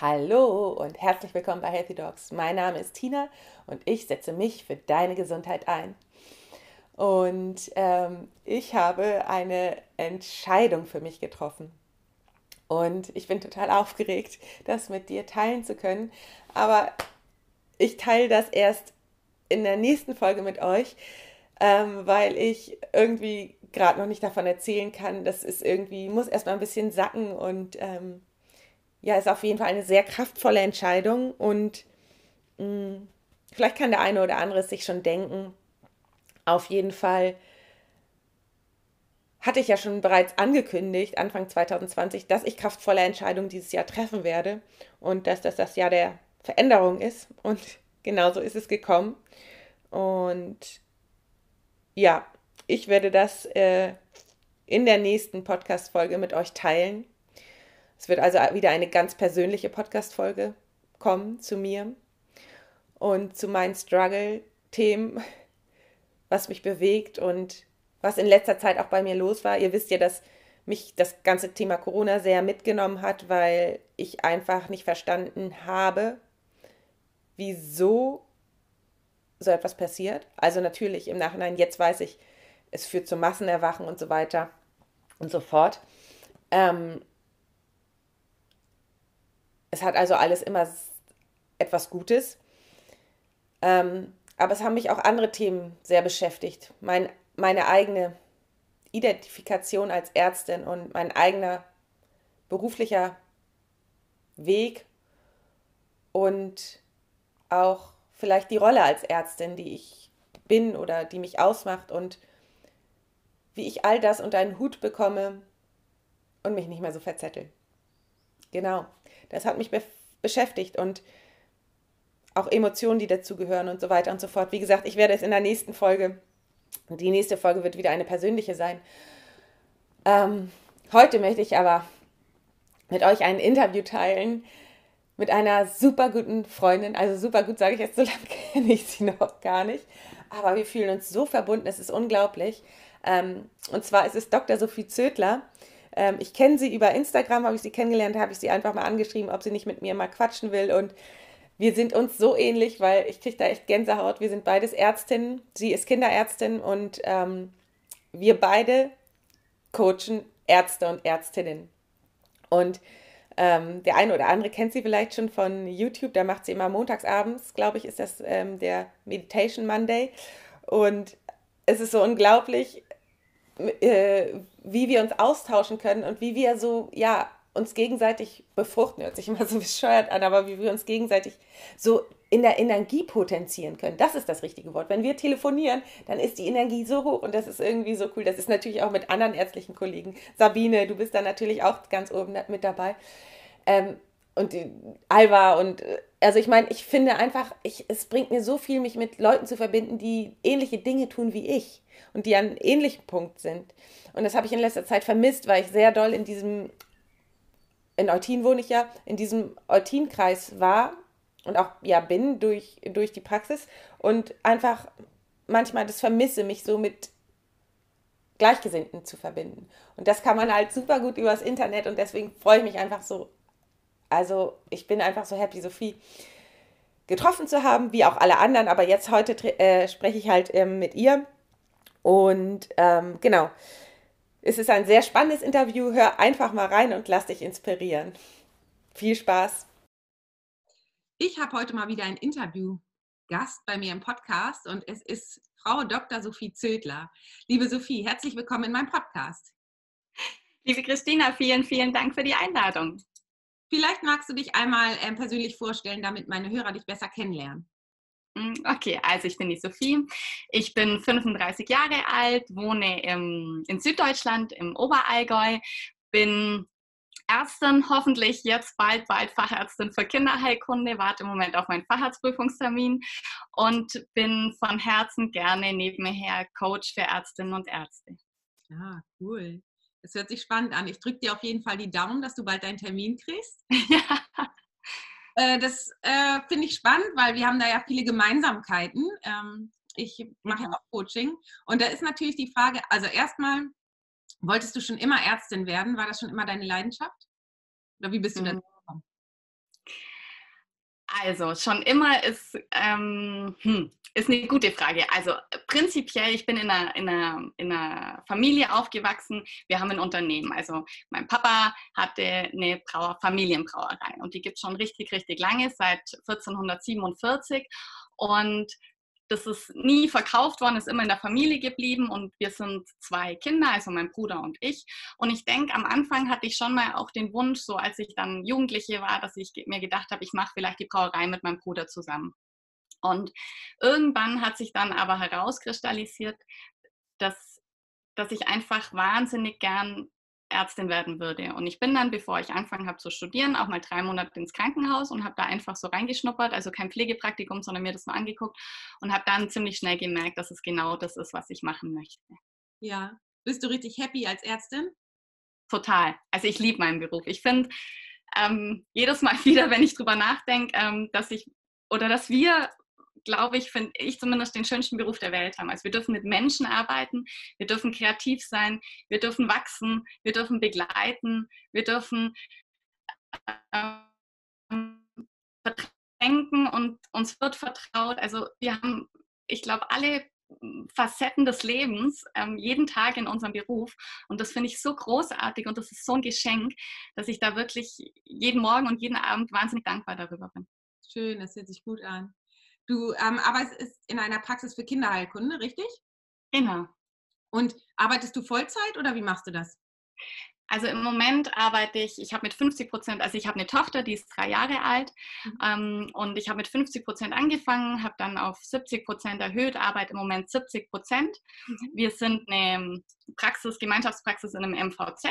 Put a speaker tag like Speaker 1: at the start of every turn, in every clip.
Speaker 1: Hallo und herzlich willkommen bei Healthy Dogs. Mein Name ist Tina und ich setze mich für deine Gesundheit ein. Und ähm, ich habe eine Entscheidung für mich getroffen. Und ich bin total aufgeregt, das mit dir teilen zu können. Aber ich teile das erst in der nächsten Folge mit euch, ähm, weil ich irgendwie gerade noch nicht davon erzählen kann. Das ist irgendwie, muss erstmal ein bisschen sacken und ähm, ja, ist auf jeden Fall eine sehr kraftvolle Entscheidung und mh, mm, vielleicht kann der eine oder andere sich schon denken. Auf jeden Fall hatte ich ja schon bereits angekündigt, Anfang 2020, dass ich kraftvolle Entscheidungen dieses Jahr treffen werde und dass das das Jahr der Veränderung ist. Und genauso ist es gekommen. Und ja, ich werde das äh, in der nächsten Podcast-Folge mit euch teilen. Es wird also wieder eine ganz persönliche Podcast-Folge kommen zu mir und zu meinen Struggle-Themen, was mich bewegt und was in letzter Zeit auch bei mir los war. Ihr wisst ja, dass mich das ganze Thema Corona sehr mitgenommen hat, weil ich einfach nicht verstanden habe, wieso so etwas passiert. Also natürlich im Nachhinein, jetzt weiß ich, es führt zu Massenerwachen und so weiter und so fort. Ähm, es hat also alles immer etwas Gutes. Ähm, aber es haben mich auch andere Themen sehr beschäftigt. Mein, meine eigene Identifikation als Ärztin und mein eigener beruflicher Weg und auch vielleicht die Rolle als Ärztin, die ich bin oder die mich ausmacht und wie ich all das unter einen Hut bekomme und mich nicht mehr so verzettel. Genau. Das hat mich be beschäftigt und auch Emotionen, die dazugehören und so weiter und so fort. Wie gesagt, ich werde es in der nächsten Folge, die nächste Folge wird wieder eine persönliche sein. Ähm, heute möchte ich aber mit euch ein Interview teilen mit einer super guten Freundin. Also super gut sage ich jetzt, so lange kenne ich sie noch gar nicht. Aber wir fühlen uns so verbunden, es ist unglaublich. Ähm, und zwar ist es Dr. Sophie Zödler. Ähm, ich kenne sie über Instagram, habe ich sie kennengelernt, habe ich sie einfach mal angeschrieben, ob sie nicht mit mir mal quatschen will. Und wir sind uns so ähnlich, weil ich kriege da echt Gänsehaut. Wir sind beides Ärztinnen. Sie ist Kinderärztin und ähm, wir beide coachen Ärzte und Ärztinnen. Und ähm, der eine oder andere kennt sie vielleicht schon von YouTube. Da macht sie immer montagsabends, glaube ich, ist das ähm, der Meditation Monday. Und es ist so unglaublich, äh, wie wir uns austauschen können und wie wir so, ja, uns gegenseitig befruchten, hört sich immer so bescheuert an, aber wie wir uns gegenseitig so in der Energie potenzieren können. Das ist das richtige Wort. Wenn wir telefonieren, dann ist die Energie so hoch und das ist irgendwie so cool. Das ist natürlich auch mit anderen ärztlichen Kollegen. Sabine, du bist da natürlich auch ganz oben mit dabei. Ähm, und Alva und äh, also ich meine, ich finde einfach, ich, es bringt mir so viel, mich mit Leuten zu verbinden, die ähnliche Dinge tun wie ich und die an einem ähnlichen Punkt sind. Und das habe ich in letzter Zeit vermisst, weil ich sehr doll in diesem, in Eutin wohne ich ja, in diesem Eutin-Kreis war und auch ja bin durch, durch die Praxis und einfach manchmal das vermisse, mich so mit Gleichgesinnten zu verbinden. Und das kann man halt super gut übers Internet und deswegen freue ich mich einfach so. Also ich bin einfach so happy, Sophie getroffen zu haben, wie auch alle anderen, aber jetzt heute äh, spreche ich halt ähm, mit ihr und ähm, genau, es ist ein sehr spannendes Interview. Hör einfach mal rein und lass dich inspirieren. Viel Spaß.
Speaker 2: Ich habe heute mal wieder ein Interview-Gast bei mir im Podcast und es ist Frau Dr. Sophie Zödler. Liebe Sophie, herzlich willkommen in meinem Podcast.
Speaker 3: Liebe Christina, vielen, vielen Dank für die Einladung.
Speaker 2: Vielleicht magst du dich einmal äh, persönlich vorstellen, damit meine Hörer dich besser kennenlernen.
Speaker 3: Hm, okay, also ich bin die Sophie. Ich bin 35 Jahre alt, wohne im, in Süddeutschland, im Oberallgäu, bin Ärztin, hoffentlich jetzt bald, bald Fachärztin für Kinderheilkunde, warte im Moment auf meinen Facharztprüfungstermin und bin von Herzen gerne nebenher Coach für Ärztinnen und Ärzte.
Speaker 2: Ah, cool. Das hört sich spannend an. Ich drücke dir auf jeden Fall die Daumen, dass du bald deinen Termin kriegst. Ja. Äh, das äh, finde ich spannend, weil wir haben da ja viele Gemeinsamkeiten. Ähm, ich mache ja mhm. auch Coaching. Und da ist natürlich die Frage, also erstmal, wolltest du schon immer Ärztin werden? War das schon immer deine Leidenschaft? Oder wie bist du mhm. dazu?
Speaker 3: Also, schon immer ist, ähm, hm, ist eine gute Frage. Also, prinzipiell, ich bin in einer, in, einer, in einer Familie aufgewachsen. Wir haben ein Unternehmen. Also, mein Papa hatte eine Brauer, Familienbrauerei und die gibt es schon richtig, richtig lange, seit 1447. Und das ist nie verkauft worden, ist immer in der Familie geblieben und wir sind zwei Kinder, also mein Bruder und ich. Und ich denke, am Anfang hatte ich schon mal auch den Wunsch, so als ich dann Jugendliche war, dass ich mir gedacht habe, ich mache vielleicht die Brauerei mit meinem Bruder zusammen. Und irgendwann hat sich dann aber herauskristallisiert, dass, dass ich einfach wahnsinnig gern Ärztin werden würde. Und ich bin dann, bevor ich angefangen habe zu studieren, auch mal drei Monate ins Krankenhaus und habe da einfach so reingeschnuppert, also kein Pflegepraktikum, sondern mir das nur angeguckt und habe dann ziemlich schnell gemerkt, dass es genau das ist, was ich machen möchte.
Speaker 2: Ja, bist du richtig happy als Ärztin?
Speaker 3: Total. Also ich liebe meinen Beruf. Ich finde ähm, jedes Mal wieder, wenn ich drüber nachdenke, ähm, dass ich oder dass wir glaube ich, finde ich zumindest den schönsten Beruf der Welt haben. Also wir dürfen mit Menschen arbeiten, wir dürfen kreativ sein, wir dürfen wachsen, wir dürfen begleiten, wir dürfen ähm, und uns wird vertraut. Also wir haben, ich glaube, alle Facetten des Lebens ähm, jeden Tag in unserem Beruf. Und das finde ich so großartig und das ist so ein Geschenk, dass ich da wirklich jeden Morgen und jeden Abend wahnsinnig dankbar darüber bin.
Speaker 2: Schön, das hört sich gut an. Du ähm, arbeitest in einer Praxis für Kinderheilkunde, richtig?
Speaker 3: Genau.
Speaker 2: Und arbeitest du Vollzeit oder wie machst du das?
Speaker 3: Also im Moment arbeite ich, ich habe mit 50 Prozent, also ich habe eine Tochter, die ist drei Jahre alt mhm. ähm, und ich habe mit 50 Prozent angefangen, habe dann auf 70 Prozent erhöht, arbeite im Moment 70 Prozent. Mhm. Wir sind eine Praxis, Gemeinschaftspraxis in einem MVZ.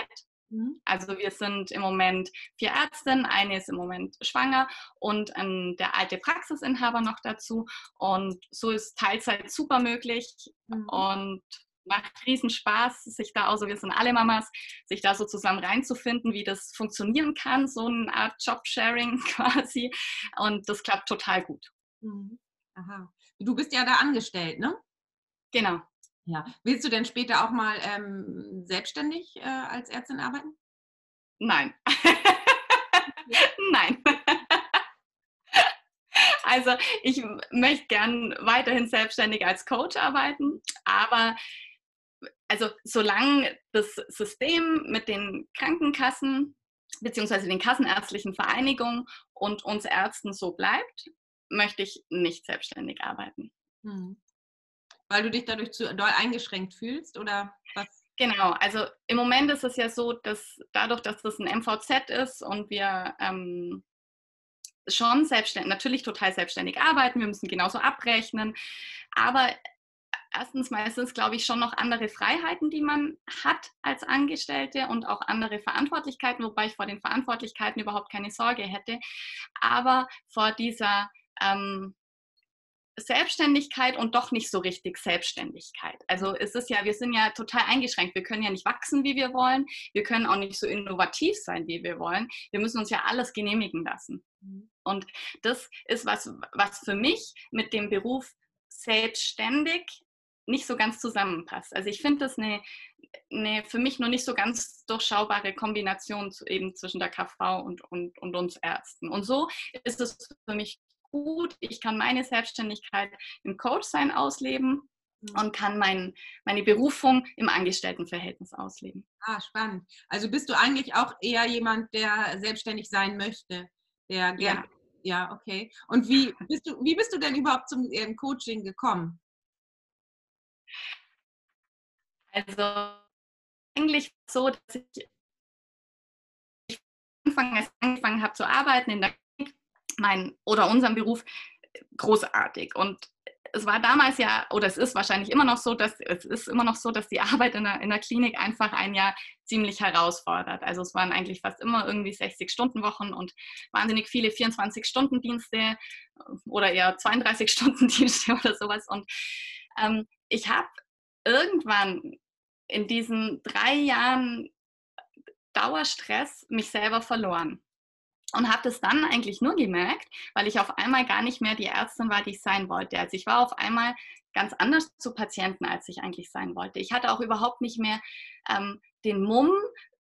Speaker 3: Also wir sind im Moment vier Ärztinnen, eine ist im Moment schwanger und ähm, der alte Praxisinhaber noch dazu. Und so ist Teilzeit super möglich mhm. und macht riesen Spaß, sich da, also wir sind alle Mamas, sich da so zusammen reinzufinden, wie das funktionieren kann, so eine Art Jobsharing quasi. Und das klappt total gut.
Speaker 2: Mhm. Aha. Du bist ja da angestellt, ne?
Speaker 3: Genau.
Speaker 2: Ja. Willst du denn später auch mal ähm, selbstständig äh, als Ärztin arbeiten?
Speaker 3: Nein. Nein. also ich möchte gern weiterhin selbstständig als Coach arbeiten, aber also solange das System mit den Krankenkassen beziehungsweise den kassenärztlichen Vereinigungen und uns Ärzten so bleibt, möchte ich nicht selbstständig arbeiten. Hm.
Speaker 2: Weil du dich dadurch zu doll eingeschränkt fühlst oder was?
Speaker 3: Genau, also im Moment ist es ja so, dass dadurch, dass das ein MVZ ist und wir ähm, schon selbstständig, natürlich total selbstständig arbeiten, wir müssen genauso abrechnen, aber erstens mal ist es, glaube ich, schon noch andere Freiheiten, die man hat als Angestellte und auch andere Verantwortlichkeiten, wobei ich vor den Verantwortlichkeiten überhaupt keine Sorge hätte. Aber vor dieser ähm, Selbstständigkeit und doch nicht so richtig Selbstständigkeit. Also es ist ja, wir sind ja total eingeschränkt. Wir können ja nicht wachsen, wie wir wollen. Wir können auch nicht so innovativ sein, wie wir wollen. Wir müssen uns ja alles genehmigen lassen. Mhm. Und das ist was, was für mich mit dem Beruf selbstständig nicht so ganz zusammenpasst. Also ich finde das eine, eine für mich nur nicht so ganz durchschaubare Kombination eben zwischen der KV und, und, und uns Ärzten. Und so ist es für mich gut. Ich kann meine Selbstständigkeit im Coachsein ausleben mhm. und kann mein, meine Berufung im Angestelltenverhältnis ausleben.
Speaker 2: Ah, spannend. Also bist du eigentlich auch eher jemand, der selbstständig sein möchte? Der ja. ja, okay. Und wie bist du, wie bist du denn überhaupt zum ähm, Coaching gekommen?
Speaker 3: Also eigentlich so, dass ich angefangen habe zu arbeiten in der mein oder unseren Beruf großartig. Und es war damals ja, oder es ist wahrscheinlich immer noch so, dass es ist immer noch so, dass die Arbeit in der, in der Klinik einfach ein Jahr ziemlich herausfordert. Also es waren eigentlich fast immer irgendwie 60-Stunden-Wochen und wahnsinnig viele 24-Stunden-Dienste oder eher 32-Stunden-Dienste oder sowas. Und ähm, ich habe irgendwann in diesen drei Jahren Dauerstress mich selber verloren und habe das dann eigentlich nur gemerkt, weil ich auf einmal gar nicht mehr die Ärztin war, die ich sein wollte. Also ich war auf einmal ganz anders zu Patienten, als ich eigentlich sein wollte. Ich hatte auch überhaupt nicht mehr ähm, den Mumm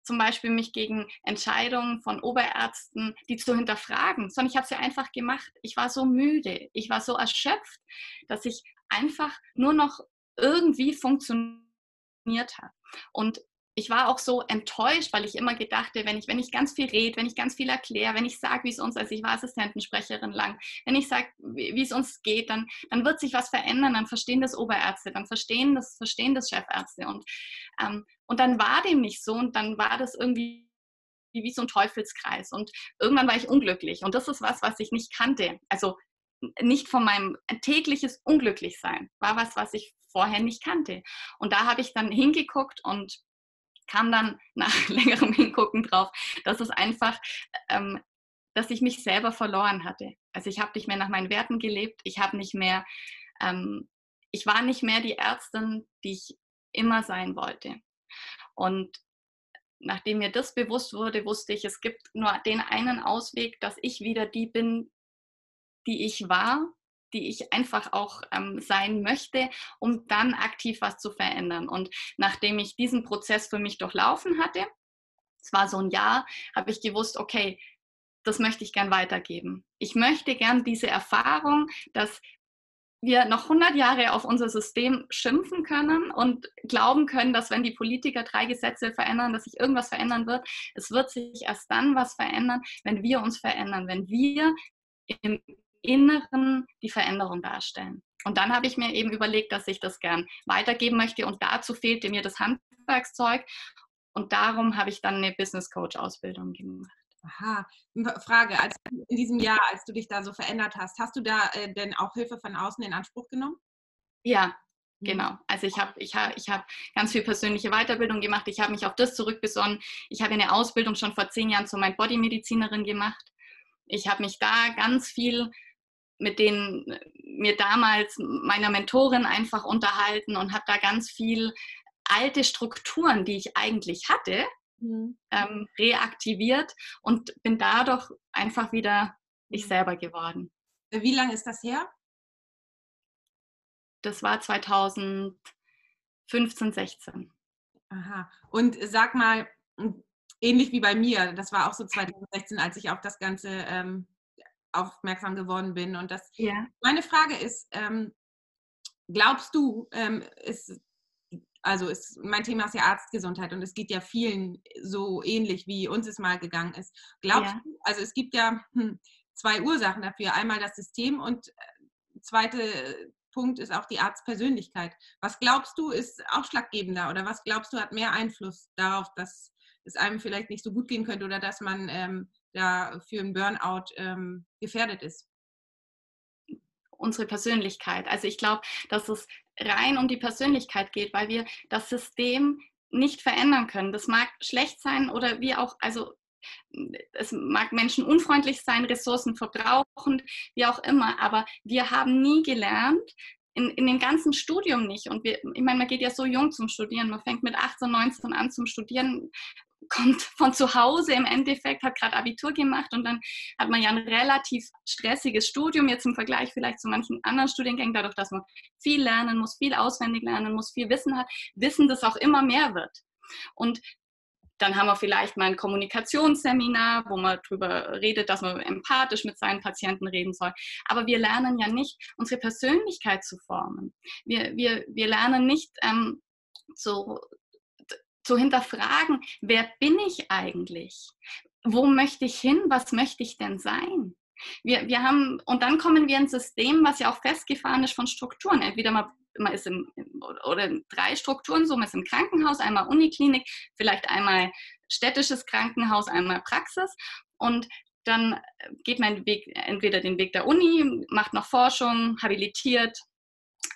Speaker 3: zum Beispiel mich gegen Entscheidungen von Oberärzten, die zu hinterfragen, sondern ich habe sie einfach gemacht. Ich war so müde, ich war so erschöpft, dass ich einfach nur noch irgendwie funktioniert habe. Und ich war auch so enttäuscht, weil ich immer gedachte, wenn ich, wenn ich ganz viel rede, wenn ich ganz viel erkläre, wenn ich sage, wie es uns, also ich war Assistentensprecherin lang, wenn ich sage, wie, wie, es uns geht, dann, dann wird sich was verändern, dann verstehen das Oberärzte, dann verstehen das, verstehen das Chefärzte. Und, ähm, und dann war dem nicht so und dann war das irgendwie wie so ein Teufelskreis. Und irgendwann war ich unglücklich. Und das ist was, was ich nicht kannte. Also nicht von meinem tägliches Unglücklichsein war was, was ich vorher nicht kannte. Und da habe ich dann hingeguckt und kam dann nach längerem Hingucken drauf, dass es einfach, ähm, dass ich mich selber verloren hatte. Also ich habe nicht mehr nach meinen Werten gelebt, ich habe nicht mehr, ähm, ich war nicht mehr die Ärztin, die ich immer sein wollte. Und nachdem mir das bewusst wurde, wusste ich, es gibt nur den einen Ausweg, dass ich wieder die bin, die ich war die ich einfach auch ähm, sein möchte, um dann aktiv was zu verändern. Und nachdem ich diesen Prozess für mich durchlaufen hatte, es war so ein Jahr, habe ich gewusst, okay, das möchte ich gern weitergeben. Ich möchte gern diese Erfahrung, dass wir noch 100 Jahre auf unser System schimpfen können und glauben können, dass wenn die Politiker drei Gesetze verändern, dass sich irgendwas verändern wird. Es wird sich erst dann was verändern, wenn wir uns verändern, wenn wir im Inneren die Veränderung darstellen. Und dann habe ich mir eben überlegt, dass ich das gern weitergeben möchte und dazu fehlte mir das Handwerkszeug und darum habe ich dann eine Business Coach Ausbildung gemacht.
Speaker 2: Aha, Frage, als in diesem Jahr, als du dich da so verändert hast, hast du da äh, denn auch Hilfe von außen in Anspruch genommen?
Speaker 3: Ja, mhm. Genau. Also ich habe ich hab, ich hab ganz viel persönliche Weiterbildung gemacht. Ich habe mich auf das zurückbesonnen. Ich habe eine Ausbildung schon vor zehn Jahren zur Mind-Body-Medizinerin gemacht. Ich habe mich da ganz viel mit denen mir damals meiner Mentorin einfach unterhalten und habe da ganz viel alte Strukturen, die ich eigentlich hatte, mhm. ähm, reaktiviert und bin dadurch einfach wieder ich mhm. selber geworden.
Speaker 2: Wie lange ist das her?
Speaker 3: Das war 2015, 16.
Speaker 2: Aha. Und sag mal, ähnlich wie bei mir, das war auch so 2016, als ich auf das Ganze ähm, aufmerksam geworden bin. Und das, ja. meine Frage ist, ähm, glaubst du, ähm, ist, also ist, mein Thema ist ja Arztgesundheit und es geht ja vielen so ähnlich, wie uns es mal gegangen ist. Glaubst ja. du, also es gibt ja hm, zwei Ursachen dafür. Einmal das System und äh, zweite Punkt ist auch die Arztpersönlichkeit. Was glaubst du, ist ausschlaggebender oder was glaubst du, hat mehr Einfluss darauf, dass es einem vielleicht nicht so gut gehen könnte oder dass man ähm, da für einen Burnout ähm, gefährdet ist?
Speaker 3: Unsere Persönlichkeit. Also ich glaube, dass es rein um die Persönlichkeit geht, weil wir das System nicht verändern können. Das mag schlecht sein oder wie auch, also es mag Menschen unfreundlich sein, Ressourcen verbrauchen, wie auch immer, aber wir haben nie gelernt, in, in dem ganzen Studium nicht. Und wir, ich meine, man geht ja so jung zum Studieren, man fängt mit 18, 19 an zum Studieren kommt von zu Hause im Endeffekt, hat gerade Abitur gemacht und dann hat man ja ein relativ stressiges Studium, jetzt im Vergleich vielleicht zu manchen anderen Studiengängen, dadurch, dass man viel lernen muss, viel auswendig lernen muss, viel Wissen hat, Wissen, das auch immer mehr wird. Und dann haben wir vielleicht mal ein Kommunikationsseminar, wo man darüber redet, dass man empathisch mit seinen Patienten reden soll. Aber wir lernen ja nicht, unsere Persönlichkeit zu formen. Wir, wir, wir lernen nicht ähm, so zu hinterfragen, wer bin ich eigentlich? Wo möchte ich hin? Was möchte ich denn sein? Wir, wir haben, und dann kommen wir ins System, was ja auch festgefahren ist von Strukturen. Entweder man, man ist im, oder drei Strukturen, so man ist im Krankenhaus, einmal Uniklinik, vielleicht einmal städtisches Krankenhaus, einmal Praxis. Und dann geht man Weg, entweder den Weg der Uni, macht noch Forschung, habilitiert,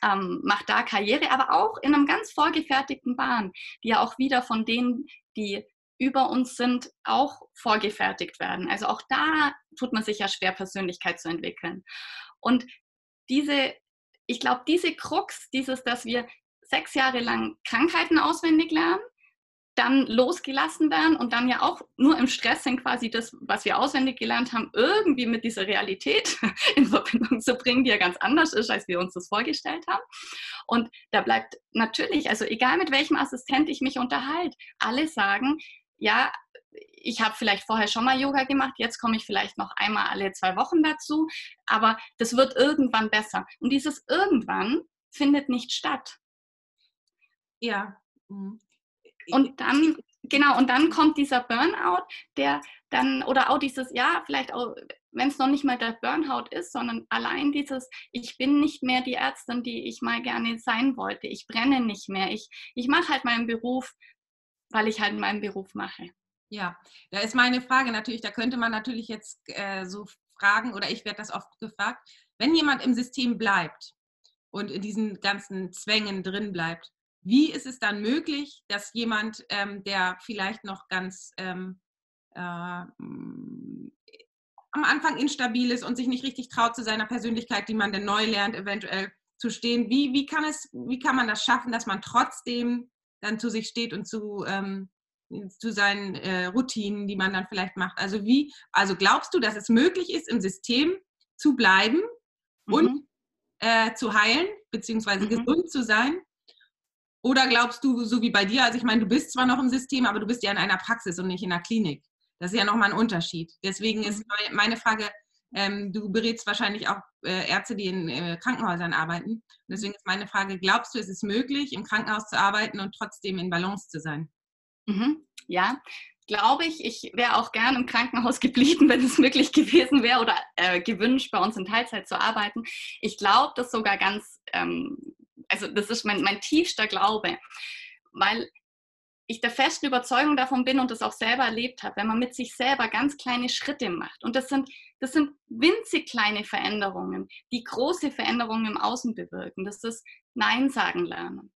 Speaker 3: ähm, macht da Karriere, aber auch in einem ganz vorgefertigten Bahn, die ja auch wieder von denen, die über uns sind, auch vorgefertigt werden. Also auch da tut man sich ja schwer, Persönlichkeit zu entwickeln. Und diese, ich glaube, diese Krux, dieses, dass wir sechs Jahre lang Krankheiten auswendig lernen, dann losgelassen werden und dann ja auch nur im Stress sind, quasi das, was wir auswendig gelernt haben, irgendwie mit dieser Realität in Verbindung zu bringen, die ja ganz anders ist, als wir uns das vorgestellt haben. Und da bleibt natürlich, also egal mit welchem Assistent ich mich unterhalte, alle sagen, ja, ich habe vielleicht vorher schon mal Yoga gemacht, jetzt komme ich vielleicht noch einmal alle zwei Wochen dazu, aber das wird irgendwann besser. Und dieses irgendwann findet nicht statt.
Speaker 2: Ja.
Speaker 3: Und dann, genau, und dann kommt dieser Burnout, der dann, oder auch dieses, ja, vielleicht auch, wenn es noch nicht mal der Burnout ist, sondern allein dieses, ich bin nicht mehr die Ärztin, die ich mal gerne sein wollte. Ich brenne nicht mehr. Ich, ich mache halt meinen Beruf, weil ich halt meinen Beruf mache.
Speaker 2: Ja, da ist meine Frage natürlich, da könnte man natürlich jetzt äh, so fragen, oder ich werde das oft gefragt, wenn jemand im System bleibt und in diesen ganzen Zwängen drin bleibt, wie ist es dann möglich, dass jemand, ähm, der vielleicht noch ganz ähm, äh, am Anfang instabil ist und sich nicht richtig traut zu seiner Persönlichkeit, die man dann neu lernt, eventuell zu stehen. Wie, wie, kann, es, wie kann man das schaffen, dass man trotzdem dann zu sich steht und zu, ähm, zu seinen äh, Routinen, die man dann vielleicht macht? Also wie, also glaubst du, dass es möglich ist, im System zu bleiben mhm. und äh, zu heilen, beziehungsweise mhm. gesund zu sein? Oder glaubst du, so wie bei dir, also ich meine, du bist zwar noch im System, aber du bist ja in einer Praxis und nicht in einer Klinik. Das ist ja nochmal ein Unterschied. Deswegen ist mhm. meine Frage, ähm, du berätst wahrscheinlich auch äh, Ärzte, die in äh, Krankenhäusern arbeiten. Und deswegen ist meine Frage, glaubst du, ist es möglich, im Krankenhaus zu arbeiten und trotzdem in Balance zu sein?
Speaker 3: Mhm. Ja, glaube ich. Ich wäre auch gern im Krankenhaus geblieben, wenn es möglich gewesen wäre oder äh, gewünscht, bei uns in Teilzeit zu arbeiten. Ich glaube das sogar ganz, ähm, also das ist mein, mein tiefster Glaube, weil ich der festen Überzeugung davon bin und das auch selber erlebt habe, wenn man mit sich selber ganz kleine Schritte macht. Und das sind, das sind winzig kleine Veränderungen, die große Veränderungen im Außen bewirken. Das ist Nein sagen lernen.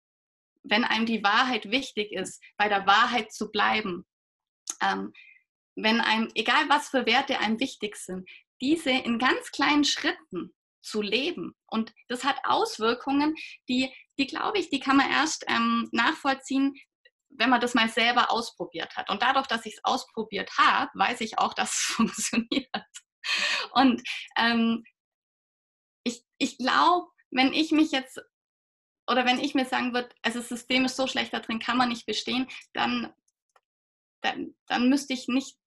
Speaker 3: Wenn einem die Wahrheit wichtig ist, bei der Wahrheit zu bleiben. Ähm, wenn einem, egal was für Werte einem wichtig sind, diese in ganz kleinen Schritten zu leben. Und das hat Auswirkungen, die, die glaube ich, die kann man erst ähm, nachvollziehen, wenn man das mal selber ausprobiert hat. Und dadurch, dass ich es ausprobiert habe, weiß ich auch, dass es funktioniert. Und ähm, ich, ich glaube, wenn ich mich jetzt oder wenn ich mir sagen würde, also das System ist so schlecht da drin, kann man nicht bestehen, dann, dann, dann müsste ich nicht,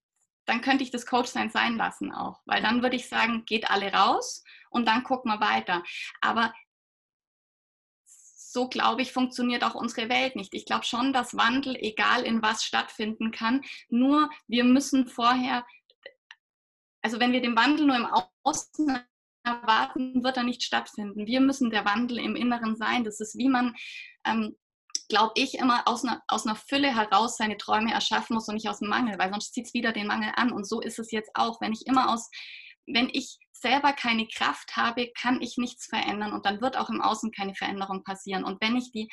Speaker 3: dann könnte ich das Coachsein sein lassen auch. Weil dann würde ich sagen, geht alle raus und dann gucken wir weiter. Aber so glaube ich, funktioniert auch unsere Welt nicht. Ich glaube schon, dass Wandel, egal in was, stattfinden kann. Nur wir müssen vorher, also wenn wir den Wandel nur im Außen erwarten, wird er nicht stattfinden. Wir müssen der Wandel im Inneren sein. Das ist, wie man, ähm, glaube ich, immer aus einer, aus einer Fülle heraus seine Träume erschaffen muss und nicht aus dem Mangel, weil sonst zieht es wieder den Mangel an. Und so ist es jetzt auch. Wenn ich immer aus, wenn ich selber keine Kraft habe, kann ich nichts verändern und dann wird auch im Außen keine Veränderung passieren. Und wenn ich die,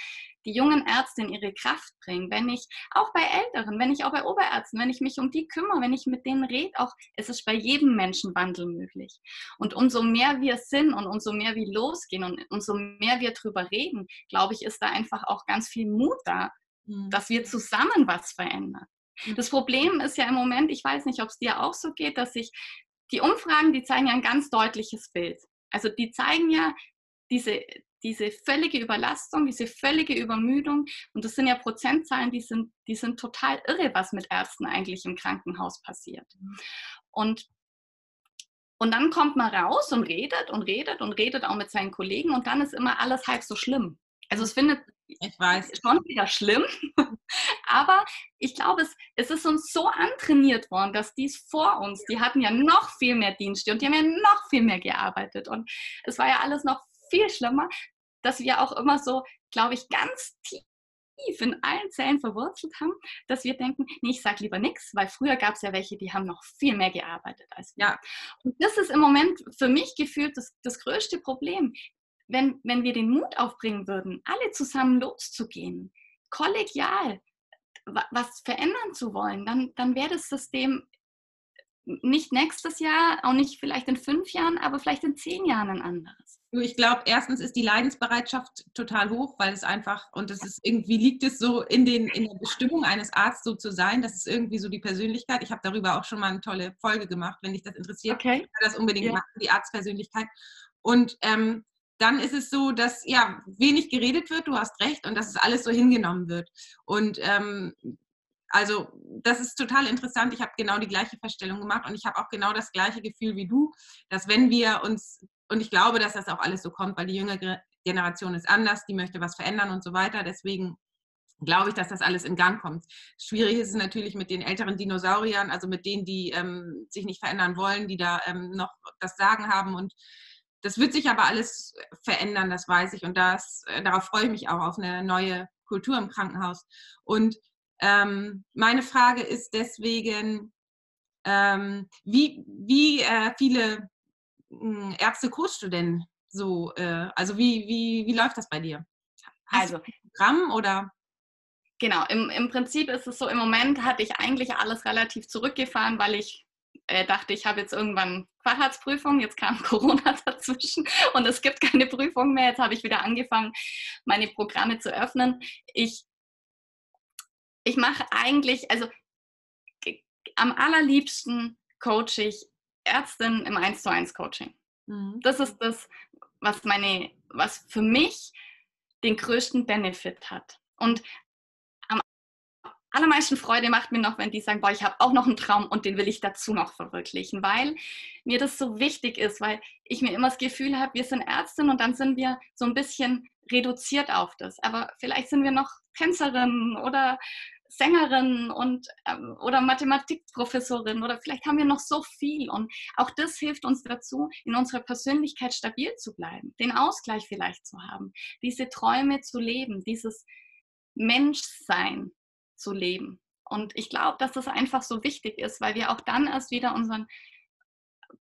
Speaker 3: die jungen Ärzte in ihre Kraft bringe, wenn ich auch bei Älteren, wenn ich auch bei Oberärzten, wenn ich mich um die kümmere, wenn ich mit denen rede, auch es ist bei jedem Menschen Wandel möglich. Und umso mehr wir sind und umso mehr wir losgehen und umso mehr wir drüber reden, glaube ich, ist da einfach auch ganz viel Mut da, mhm. dass wir zusammen was verändern. Mhm. Das Problem ist ja im Moment, ich weiß nicht, ob es dir auch so geht, dass sich die Umfragen, die zeigen ja ein ganz deutliches Bild. Also die zeigen ja diese, diese völlige Überlastung, diese völlige Übermüdung. Und das sind ja Prozentzahlen, die sind, die sind total irre, was mit Ärzten eigentlich im Krankenhaus passiert. Und, und dann kommt man raus und redet und redet und redet auch mit seinen Kollegen und dann ist immer alles halb so schlimm. Also es findet ich weiß. schon wieder schlimm, aber ich glaube, es, es ist uns so antrainiert worden, dass die vor uns, die hatten ja noch viel mehr Dienste und die haben ja noch viel mehr gearbeitet und es war ja alles noch viel schlimmer, dass wir auch immer so, glaube ich, ganz tief in allen Zellen verwurzelt haben, dass wir denken, nee, ich sage lieber nichts, weil früher gab es ja welche, die haben noch viel mehr gearbeitet als wir. Ja. Und das ist im Moment für mich gefühlt das, das größte Problem wenn, wenn wir den Mut aufbringen würden, alle zusammen loszugehen, kollegial was verändern zu wollen, dann, dann wäre das System nicht nächstes Jahr, auch nicht vielleicht in fünf Jahren, aber vielleicht in zehn Jahren ein anderes.
Speaker 2: Ich glaube, erstens ist die Leidensbereitschaft total hoch, weil es einfach, und es ist irgendwie liegt es so in, den, in der Bestimmung eines Arztes so zu sein. Das ist irgendwie so die Persönlichkeit. Ich habe darüber auch schon mal eine tolle Folge gemacht, wenn dich das interessiert. Okay. Das unbedingt ja. machen, die Arztpersönlichkeit. Und ähm, dann ist es so, dass ja wenig geredet wird, du hast recht, und dass es alles so hingenommen wird. Und ähm, also das ist total interessant. Ich habe genau die gleiche Feststellung gemacht und ich habe auch genau das gleiche Gefühl wie du, dass wenn wir uns, und ich glaube, dass das auch alles so kommt, weil die jüngere Generation ist anders, die möchte was verändern und so weiter. Deswegen glaube ich, dass das alles in Gang kommt. Schwierig ist es natürlich mit den älteren Dinosauriern, also mit denen, die ähm, sich nicht verändern wollen, die da ähm, noch das Sagen haben. Und das wird sich aber alles verändern, das weiß ich. Und das, äh, darauf freue ich mich auch auf eine neue Kultur im Krankenhaus. Und ähm, meine Frage ist deswegen, ähm, wie, wie äh, viele äh, Ärzte denn so? Äh, also wie, wie, wie läuft das bei dir? Hast also, du ein Programm oder?
Speaker 3: Genau, im, im Prinzip ist es so, im Moment hatte ich eigentlich alles relativ zurückgefahren, weil ich äh, dachte, ich habe jetzt irgendwann Facharztprüfung, jetzt kam Corona dazwischen und es gibt keine Prüfung mehr. Jetzt habe ich wieder angefangen, meine Programme zu öffnen. Ich, ich mache eigentlich, also am allerliebsten coache ich Ärztinnen im 1 zu 1 Coaching. Mhm. Das ist das, was meine, was für mich den größten Benefit hat. Und allermeisten Freude macht mir noch, wenn die sagen, boah, ich habe auch noch einen Traum und den will ich dazu noch verwirklichen, weil mir das so wichtig ist, weil ich mir immer das Gefühl habe, wir sind Ärztin und dann sind wir so ein bisschen reduziert auf das. Aber vielleicht sind wir noch Tänzerin oder Sängerin und ähm, oder Mathematikprofessorin oder vielleicht haben wir noch so viel und auch das hilft uns dazu, in unserer Persönlichkeit stabil zu bleiben, den Ausgleich vielleicht zu haben, diese Träume zu leben, dieses Menschsein zu leben. Und ich glaube, dass das einfach so wichtig ist, weil wir auch dann erst wieder unseren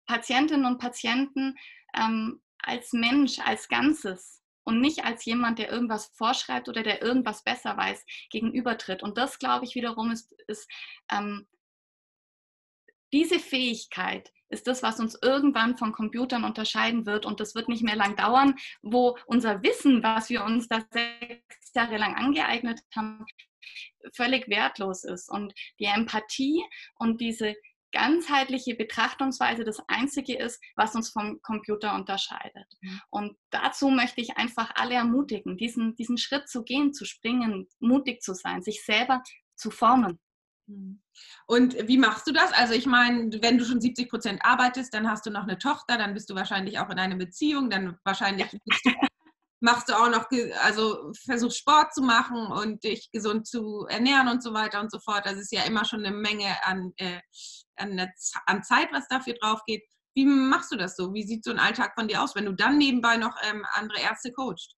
Speaker 3: Patientinnen und Patienten ähm, als Mensch, als Ganzes und nicht als jemand, der irgendwas vorschreibt oder der irgendwas besser weiß, gegenübertritt. Und das, glaube ich, wiederum ist, ist ähm, diese Fähigkeit ist das, was uns irgendwann von Computern unterscheiden wird. Und das wird nicht mehr lang dauern, wo unser Wissen, was wir uns da sechs Jahre lang angeeignet haben, völlig wertlos ist. Und die Empathie und diese ganzheitliche Betrachtungsweise das Einzige ist, was uns vom Computer unterscheidet. Mhm. Und dazu möchte ich einfach alle ermutigen, diesen, diesen Schritt zu gehen, zu springen, mutig zu sein, sich selber zu formen.
Speaker 2: Mhm. Und wie machst du das? Also ich meine, wenn du schon 70 Prozent arbeitest, dann hast du noch eine Tochter, dann bist du wahrscheinlich auch in einer Beziehung, dann wahrscheinlich ja. machst du auch noch, also versuchst Sport zu machen und dich gesund zu ernähren und so weiter und so fort. Das ist ja immer schon eine Menge an, äh, an, an, Zeit, was dafür drauf geht. Wie machst du das so? Wie sieht so ein Alltag von dir aus, wenn du dann nebenbei noch ähm, andere Ärzte coachst?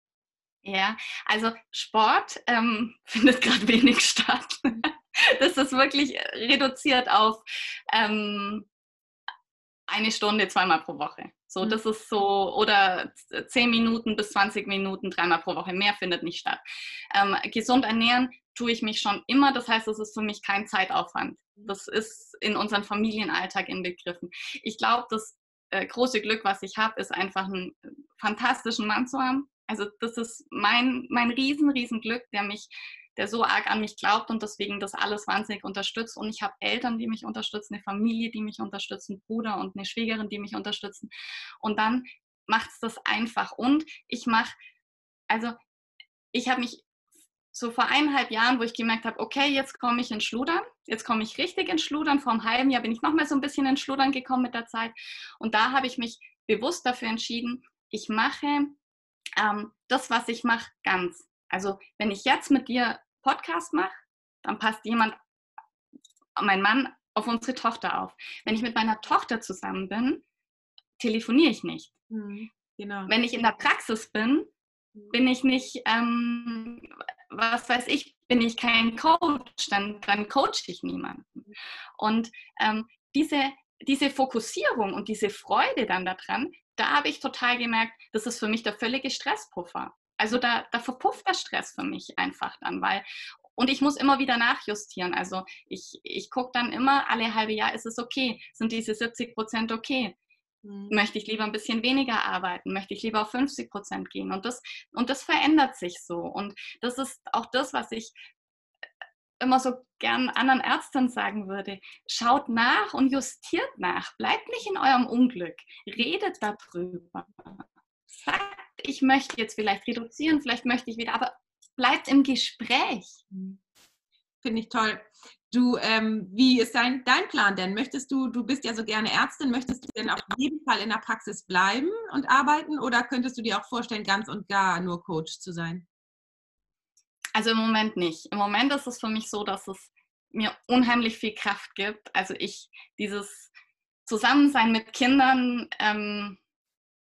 Speaker 3: Ja, also Sport ähm, findet gerade wenig statt. das ist wirklich reduziert auf ähm, eine Stunde zweimal pro Woche. So, mhm. das ist so, oder 10 Minuten bis 20 Minuten dreimal pro Woche. Mehr findet nicht statt. Ähm, gesund ernähren tue ich mich schon immer. Das heißt, es ist für mich kein Zeitaufwand. Das ist in unseren Familienalltag inbegriffen. Ich glaube, das äh, große Glück, was ich habe, ist einfach einen fantastischen Mann zu haben. Also das ist mein, mein riesen, riesen Glück, der mich der so arg an mich glaubt und deswegen das alles wahnsinnig unterstützt. Und ich habe Eltern, die mich unterstützen, eine Familie, die mich unterstützen, Bruder und eine Schwägerin, die mich unterstützen. Und dann macht es das einfach. Und ich mache, also ich habe mich so vor eineinhalb Jahren, wo ich gemerkt habe, okay, jetzt komme ich in Schludern, jetzt komme ich richtig in Schludern. Vor einem halben Jahr bin ich nochmal so ein bisschen in Schludern gekommen mit der Zeit. Und da habe ich mich bewusst dafür entschieden, ich mache ähm, das, was ich mache, ganz. Also wenn ich jetzt mit dir Podcast mache, dann passt jemand, mein Mann, auf unsere Tochter auf. Wenn ich mit meiner Tochter zusammen bin, telefoniere ich nicht. Mhm, genau. Wenn ich in der Praxis bin, mhm. bin ich nicht, ähm, was weiß ich, bin ich kein Coach, dann, dann coache ich niemanden. Mhm. Und ähm, diese, diese Fokussierung und diese Freude dann daran, da habe ich total gemerkt, das ist für mich der völlige Stresspuffer. Also da, da verpufft der Stress für mich einfach dann, weil und ich muss immer wieder nachjustieren. Also ich, ich gucke dann immer, alle halbe Jahr ist es okay. Sind diese 70 Prozent okay? Mhm. Möchte ich lieber ein bisschen weniger arbeiten? Möchte ich lieber auf 50 Prozent gehen? Und das, und das verändert sich so. Und das ist auch das, was ich immer so gern anderen Ärzten sagen würde. Schaut nach und justiert nach. Bleibt nicht in eurem Unglück. Redet darüber. Sagt ich möchte jetzt vielleicht reduzieren, vielleicht möchte ich wieder, aber bleibt im Gespräch.
Speaker 2: finde ich toll. Du, ähm, wie ist dein, dein Plan denn? Möchtest du, du bist ja so gerne Ärztin, möchtest du denn auf jeden Fall in der Praxis bleiben und arbeiten oder könntest du dir auch vorstellen, ganz und gar nur Coach zu sein?
Speaker 3: Also im Moment nicht. Im Moment ist es für mich so, dass es mir unheimlich viel Kraft gibt. Also ich, dieses Zusammensein mit Kindern, ähm,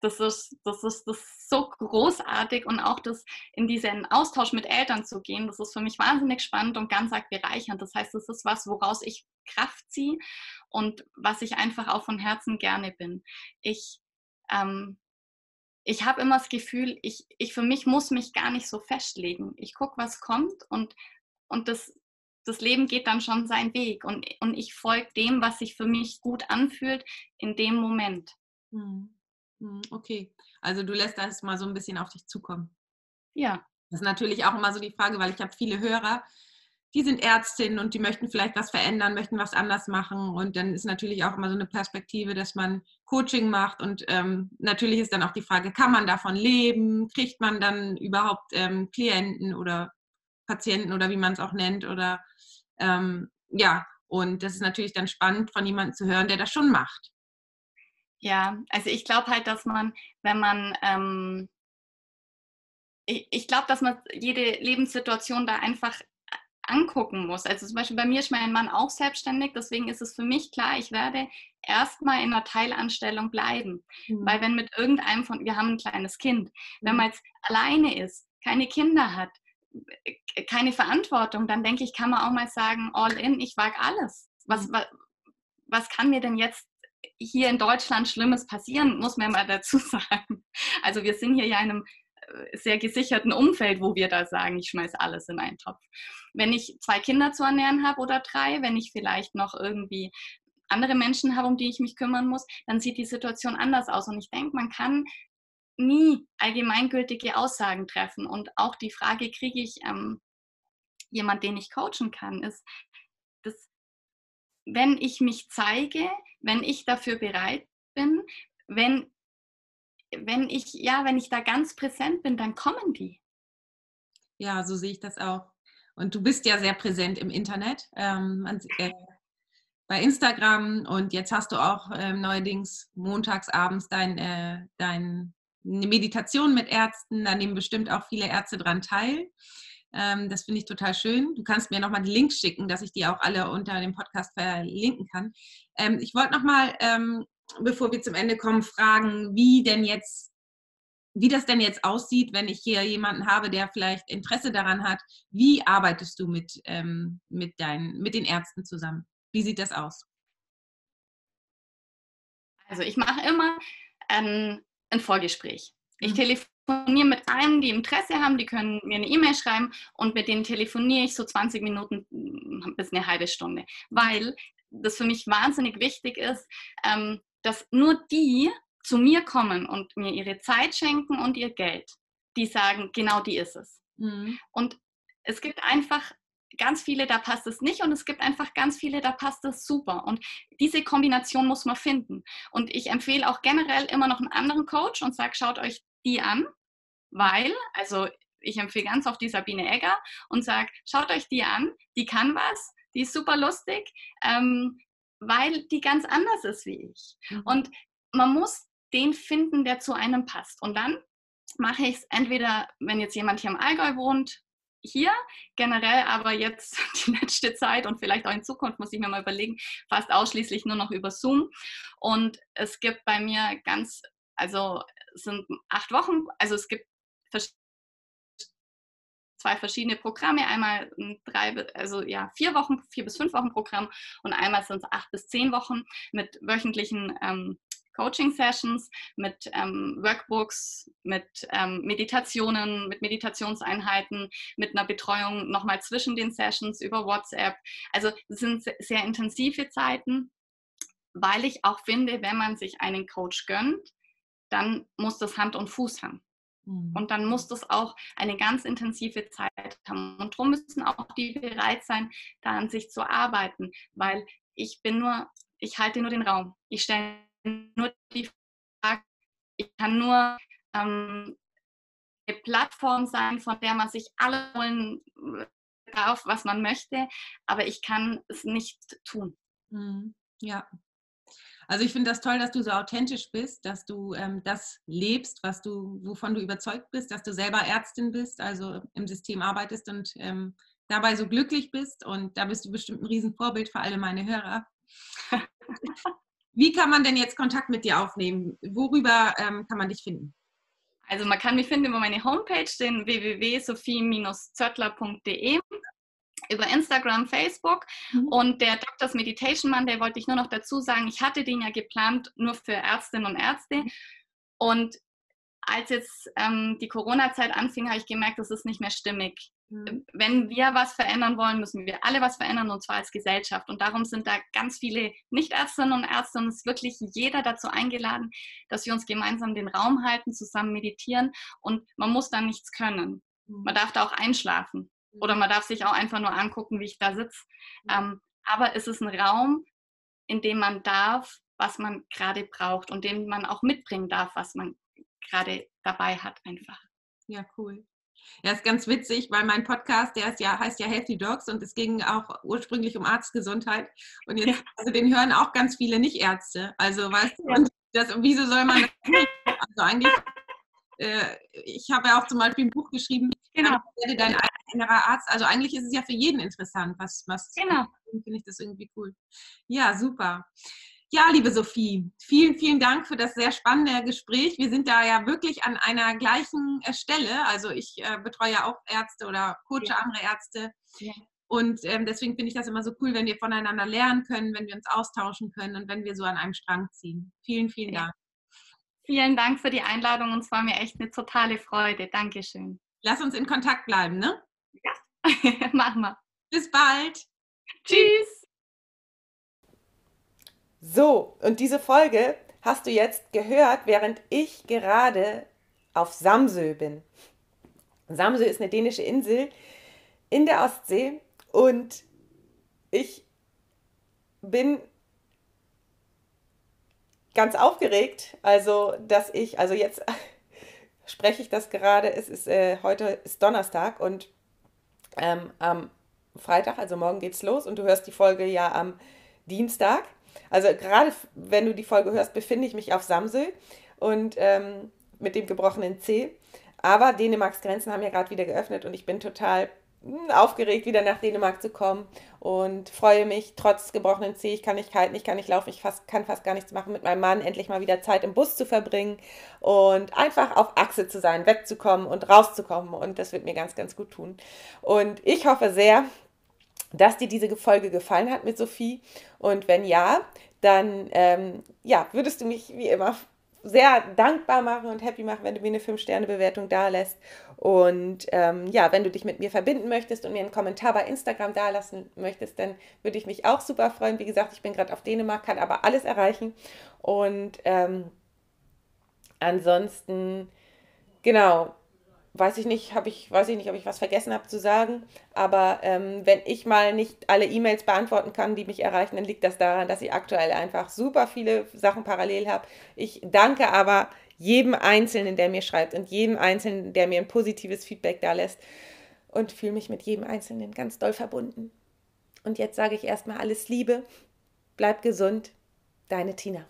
Speaker 3: das ist, das, ist, das so großartig und auch das in diesen Austausch mit Eltern zu gehen, das ist für mich wahnsinnig spannend und ganz arg bereichernd. Das heißt, das ist was, woraus ich Kraft ziehe und was ich einfach auch von Herzen gerne bin. Ich, ähm, ich habe immer das Gefühl, ich, ich für mich muss mich gar nicht so festlegen. Ich gucke, was kommt und, und das, das Leben geht dann schon seinen Weg und, und ich folge dem, was sich für mich gut anfühlt in dem Moment.
Speaker 2: Hm. Hm, okay, also du lässt das mal so ein bisschen auf dich zukommen.
Speaker 3: Ja.
Speaker 2: Das ist natürlich auch immer so die Frage, weil ich habe viele Hörer, die sind Ärztinnen und die möchten vielleicht was verändern, möchten was anders machen. Und dann ist natürlich auch immer so eine Perspektive, dass man Coaching macht. Und ähm, natürlich ist dann auch die Frage, kann man davon leben? Kriegt man dann überhaupt ähm, Klienten oder Patienten oder wie man es auch nennt? Oder ähm, ja, und das ist natürlich dann spannend von jemandem zu hören, der das schon macht.
Speaker 3: Ja, also ich glaube halt, dass man, wenn man, ähm, ich, ich glaube, dass man jede Lebenssituation da einfach angucken muss. Also zum Beispiel bei mir ist mein Mann auch selbstständig, deswegen ist es für mich klar, ich werde erstmal in einer Teilanstellung bleiben. Mhm. Weil wenn mit irgendeinem von, wir haben ein kleines Kind, wenn mhm. man jetzt alleine ist, keine Kinder hat, keine Verantwortung, dann denke ich, kann man auch mal sagen, all in, ich wage alles. Was, mhm. was, was kann mir denn jetzt hier in Deutschland Schlimmes passieren, muss man mal dazu sagen. Also wir sind hier ja in einem äh, sehr gesicherten Umfeld, wo wir da sagen, ich schmeiße alles in einen Topf. Wenn ich zwei Kinder zu ernähren habe oder drei, wenn ich vielleicht noch irgendwie andere Menschen habe, um die ich mich kümmern muss, dann sieht die Situation anders aus. Und ich denke, man kann nie allgemeingültige Aussagen treffen. Und auch die Frage, kriege ich ähm, jemand, den ich coachen kann, ist, wenn ich mich zeige, wenn ich dafür bereit bin, wenn, wenn ich, ja, wenn ich da ganz präsent bin, dann kommen die.
Speaker 2: Ja, so sehe ich das auch. Und du bist ja sehr präsent im Internet, ähm, äh, bei Instagram und jetzt hast du auch äh, neuerdings montags abends dein, äh, dein, eine Meditation mit Ärzten, da nehmen bestimmt auch viele Ärzte dran teil. Ähm, das finde ich total schön. Du kannst mir nochmal die Links schicken, dass ich die auch alle unter dem Podcast verlinken kann. Ähm, ich wollte nochmal, ähm, bevor wir zum Ende kommen, fragen, wie denn jetzt, wie das denn jetzt aussieht, wenn ich hier jemanden habe, der vielleicht Interesse daran hat. Wie arbeitest du mit, ähm, mit, deinen, mit den Ärzten zusammen? Wie sieht das aus?
Speaker 3: Also ich mache immer ein, ein Vorgespräch. Ich mhm. telefoniere mit allen, die Interesse haben, die können mir eine E-Mail schreiben und mit denen telefoniere ich so 20 Minuten hm, bis eine halbe Stunde, weil das für mich wahnsinnig wichtig ist, ähm, dass nur die zu mir kommen und mir ihre Zeit schenken und ihr Geld, die sagen, genau die ist es. Mhm. Und es gibt einfach ganz viele, da passt es nicht und es gibt einfach ganz viele, da passt es super. Und diese Kombination muss man finden. Und ich empfehle auch generell immer noch einen anderen Coach und sage, schaut euch die an weil, also ich empfehle ganz oft die Sabine Egger und sage, schaut euch die an, die kann was, die ist super lustig, ähm, weil die ganz anders ist wie ich. Mhm. Und man muss den finden, der zu einem passt. Und dann mache ich es entweder, wenn jetzt jemand hier im Allgäu wohnt, hier generell, aber jetzt die letzte Zeit und vielleicht auch in Zukunft muss ich mir mal überlegen, fast ausschließlich nur noch über Zoom. Und es gibt bei mir ganz, also sind acht Wochen, also es gibt zwei verschiedene Programme, einmal ein drei, also ja, vier Wochen, vier bis fünf Wochen Programm und einmal sind es acht bis zehn Wochen mit wöchentlichen ähm, Coaching-Sessions, mit ähm, Workbooks, mit ähm, Meditationen, mit Meditationseinheiten, mit einer Betreuung nochmal zwischen den Sessions über WhatsApp. Also es sind sehr intensive Zeiten, weil ich auch finde, wenn man sich einen Coach gönnt, dann muss das Hand und Fuß haben. Mhm. Und dann muss das auch eine ganz intensive Zeit haben. Und darum müssen auch die bereit sein, da an sich zu arbeiten, weil ich bin nur, ich halte nur den Raum. Ich stelle nur die Frage, ich kann nur ähm, eine Plattform sein, von der man sich alle holen, drauf, was man möchte, aber ich kann es nicht tun.
Speaker 2: Mhm. Ja. Also ich finde das toll, dass du so authentisch bist, dass du ähm, das lebst, was du, wovon du überzeugt bist, dass du selber Ärztin bist, also im System arbeitest und ähm, dabei so glücklich bist. Und da bist du bestimmt ein Riesenvorbild für alle meine Hörer. Wie kann man denn jetzt Kontakt mit dir aufnehmen? Worüber ähm, kann man dich finden?
Speaker 3: Also man kann mich finden über meine Homepage, den www.sophie-zöttler.de über Instagram, Facebook mhm. und der Doctors Meditation Monday wollte ich nur noch dazu sagen, ich hatte den ja geplant nur für Ärztinnen und Ärzte und als jetzt ähm, die Corona-Zeit anfing, habe ich gemerkt, das ist nicht mehr stimmig. Mhm. Wenn wir was verändern wollen, müssen wir alle was verändern und zwar als Gesellschaft. Und darum sind da ganz viele Nicht-Ärztinnen und Ärzte und es ist wirklich jeder dazu eingeladen, dass wir uns gemeinsam den Raum halten, zusammen meditieren und man muss da nichts können. Mhm. Man darf da auch einschlafen oder mhm. man darf sich auch einfach nur angucken, wie ich da sitze. Ähm, aber es ist ein Raum, in dem man darf, was man gerade braucht und den man auch mitbringen darf, was man gerade dabei hat einfach.
Speaker 2: Ja, cool. Ja, ist ganz witzig, weil mein Podcast, der ist ja, heißt ja Healthy Dogs und es ging auch ursprünglich um Arztgesundheit. Und jetzt, ja. also den hören auch ganz viele Nicht-Ärzte. Also, weißt du, und das, wieso soll man das nicht? Also eigentlich, äh, ich habe ja auch zum Beispiel ein Buch geschrieben, genau. werde dein innerer Arzt. Also eigentlich ist es ja für jeden interessant, was, was genau. finde ich das irgendwie cool. Ja, super. Ja, liebe Sophie, vielen, vielen Dank für das sehr spannende Gespräch. Wir sind da ja wirklich an einer gleichen äh, Stelle. Also ich äh, betreue ja auch Ärzte oder coache ja. andere Ärzte. Ja. Und ähm, deswegen finde ich das immer so cool, wenn wir voneinander lernen können, wenn wir uns austauschen können und wenn wir so an einem Strang ziehen. Vielen, vielen Dank.
Speaker 3: Vielen Dank für die Einladung und es war mir echt eine totale Freude. Dankeschön.
Speaker 2: Lass uns in Kontakt bleiben, ne?
Speaker 3: Machen wir.
Speaker 2: Bis bald.
Speaker 3: Tschüss.
Speaker 1: So, und diese Folge hast du jetzt gehört, während ich gerade auf Samsö bin. Samsö ist eine dänische Insel in der Ostsee und ich bin ganz aufgeregt, also dass ich, also jetzt spreche ich das gerade, es ist äh, heute ist Donnerstag und ähm, am Freitag, also morgen geht's los und du hörst die Folge ja am Dienstag. Also gerade wenn du die Folge hörst, befinde ich mich auf Samsö und ähm, mit dem gebrochenen C. Aber Dänemarks Grenzen haben ja gerade wieder geöffnet und ich bin total aufgeregt, wieder nach Dänemark zu kommen und freue mich trotz gebrochenen C. Ich kann nicht halten, ich kann nicht laufen, ich fast, kann fast gar nichts machen, mit meinem Mann endlich mal wieder Zeit im Bus zu verbringen und einfach auf Achse zu sein, wegzukommen und rauszukommen. Und das wird mir ganz, ganz gut tun. Und ich hoffe sehr, dass dir diese Folge gefallen hat mit Sophie. Und wenn ja, dann ähm, ja, würdest du mich wie immer sehr dankbar machen und happy machen, wenn du mir eine 5-Sterne-Bewertung da lässt. Und ähm, ja, wenn du dich mit mir verbinden möchtest und mir einen Kommentar bei Instagram da lassen möchtest, dann würde ich mich auch super freuen. Wie gesagt, ich bin gerade auf Dänemark, kann aber alles erreichen. Und ähm, ansonsten, genau, weiß ich nicht, habe ich, weiß ich nicht, ob ich was vergessen habe zu sagen. Aber ähm, wenn ich mal nicht alle E-Mails beantworten kann, die mich erreichen, dann liegt das daran, dass ich aktuell einfach super viele Sachen parallel habe. Ich danke aber jedem Einzelnen, der mir schreibt und jedem Einzelnen, der mir ein positives Feedback da lässt und fühle mich mit jedem Einzelnen ganz doll verbunden. Und jetzt sage ich erstmal alles Liebe, bleib gesund, deine Tina.